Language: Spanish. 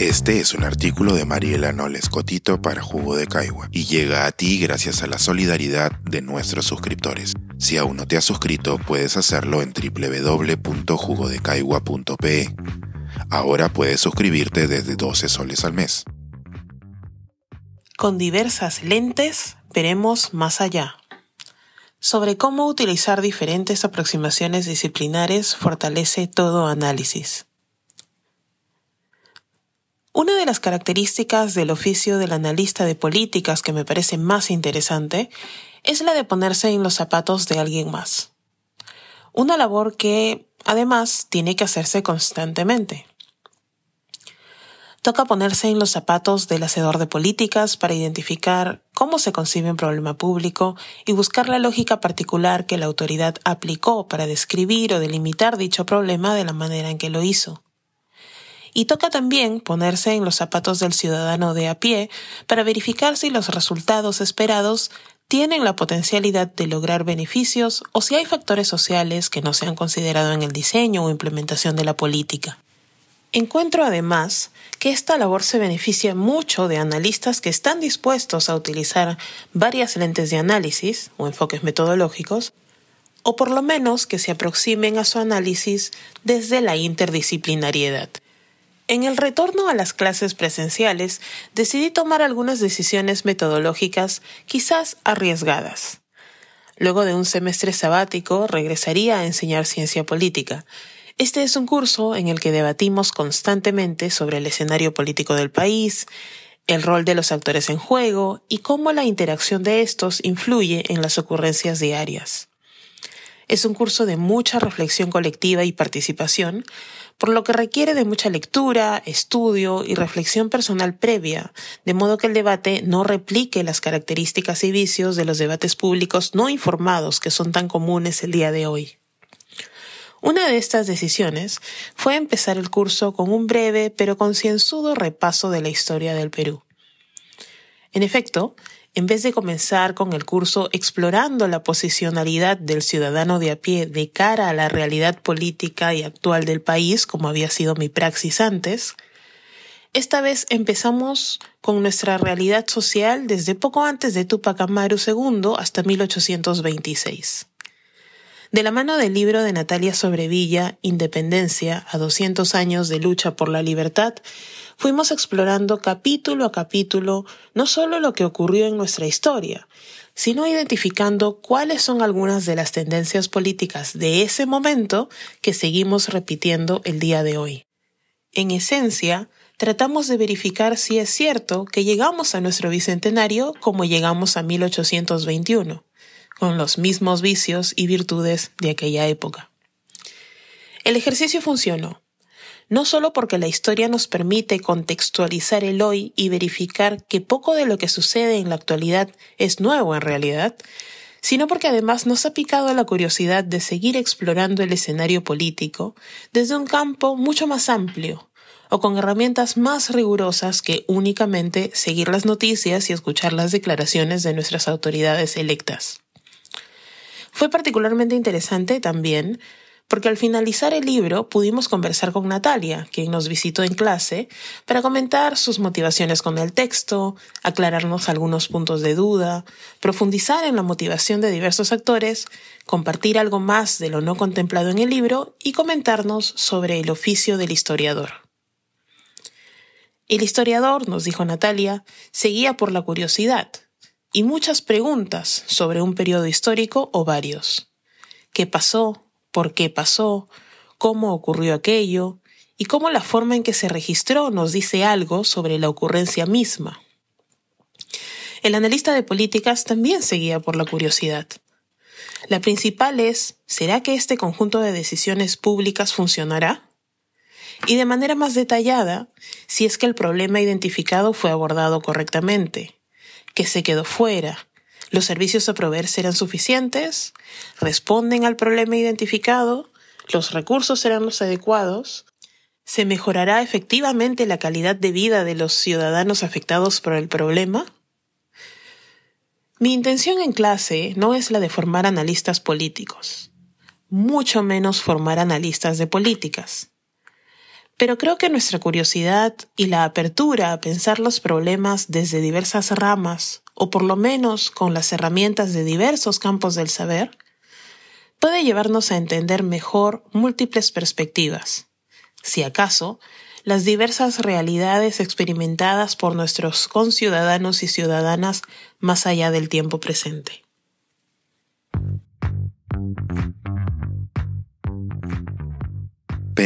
Este es un artículo de Mariela Noles Cotito para Jugo de Caigua y llega a ti gracias a la solidaridad de nuestros suscriptores. Si aún no te has suscrito, puedes hacerlo en www.jugodecaigua.pe. Ahora puedes suscribirte desde 12 soles al mes. Con diversas lentes veremos más allá. Sobre cómo utilizar diferentes aproximaciones disciplinares fortalece todo análisis. Una de las características del oficio del analista de políticas que me parece más interesante es la de ponerse en los zapatos de alguien más. Una labor que, además, tiene que hacerse constantemente. Toca ponerse en los zapatos del hacedor de políticas para identificar cómo se concibe un problema público y buscar la lógica particular que la autoridad aplicó para describir o delimitar dicho problema de la manera en que lo hizo. Y toca también ponerse en los zapatos del ciudadano de a pie para verificar si los resultados esperados tienen la potencialidad de lograr beneficios o si hay factores sociales que no se han considerado en el diseño o implementación de la política. Encuentro además que esta labor se beneficia mucho de analistas que están dispuestos a utilizar varias lentes de análisis o enfoques metodológicos, o por lo menos que se aproximen a su análisis desde la interdisciplinariedad. En el retorno a las clases presenciales, decidí tomar algunas decisiones metodológicas quizás arriesgadas. Luego de un semestre sabático, regresaría a enseñar ciencia política. Este es un curso en el que debatimos constantemente sobre el escenario político del país, el rol de los actores en juego y cómo la interacción de estos influye en las ocurrencias diarias. Es un curso de mucha reflexión colectiva y participación, por lo que requiere de mucha lectura, estudio y reflexión personal previa, de modo que el debate no replique las características y vicios de los debates públicos no informados que son tan comunes el día de hoy. Una de estas decisiones fue empezar el curso con un breve pero concienzudo repaso de la historia del Perú. En efecto, en vez de comenzar con el curso explorando la posicionalidad del ciudadano de a pie de cara a la realidad política y actual del país, como había sido mi praxis antes, esta vez empezamos con nuestra realidad social desde poco antes de Tupac Amaru II hasta 1826. De la mano del libro de Natalia Sobrevilla, Independencia, a 200 años de lucha por la libertad, fuimos explorando capítulo a capítulo no solo lo que ocurrió en nuestra historia, sino identificando cuáles son algunas de las tendencias políticas de ese momento que seguimos repitiendo el día de hoy. En esencia, tratamos de verificar si es cierto que llegamos a nuestro bicentenario como llegamos a 1821 con los mismos vicios y virtudes de aquella época. El ejercicio funcionó, no solo porque la historia nos permite contextualizar el hoy y verificar que poco de lo que sucede en la actualidad es nuevo en realidad, sino porque además nos ha picado la curiosidad de seguir explorando el escenario político desde un campo mucho más amplio, o con herramientas más rigurosas que únicamente seguir las noticias y escuchar las declaraciones de nuestras autoridades electas. Fue particularmente interesante también porque al finalizar el libro pudimos conversar con Natalia, quien nos visitó en clase, para comentar sus motivaciones con el texto, aclararnos algunos puntos de duda, profundizar en la motivación de diversos actores, compartir algo más de lo no contemplado en el libro y comentarnos sobre el oficio del historiador. El historiador, nos dijo Natalia, seguía por la curiosidad, y muchas preguntas sobre un periodo histórico o varios. ¿Qué pasó? ¿Por qué pasó? ¿Cómo ocurrió aquello? Y cómo la forma en que se registró nos dice algo sobre la ocurrencia misma. El analista de políticas también seguía por la curiosidad. La principal es, ¿será que este conjunto de decisiones públicas funcionará? Y de manera más detallada, si es que el problema identificado fue abordado correctamente, que se quedó fuera. ¿Los servicios a proveer serán suficientes? ¿Responden al problema identificado? ¿Los recursos serán los adecuados? ¿Se mejorará efectivamente la calidad de vida de los ciudadanos afectados por el problema? Mi intención en clase no es la de formar analistas políticos, mucho menos formar analistas de políticas. Pero creo que nuestra curiosidad y la apertura a pensar los problemas desde diversas ramas, o por lo menos con las herramientas de diversos campos del saber, puede llevarnos a entender mejor múltiples perspectivas. Si acaso, las diversas realidades experimentadas por nuestros conciudadanos y ciudadanas más allá del tiempo presente.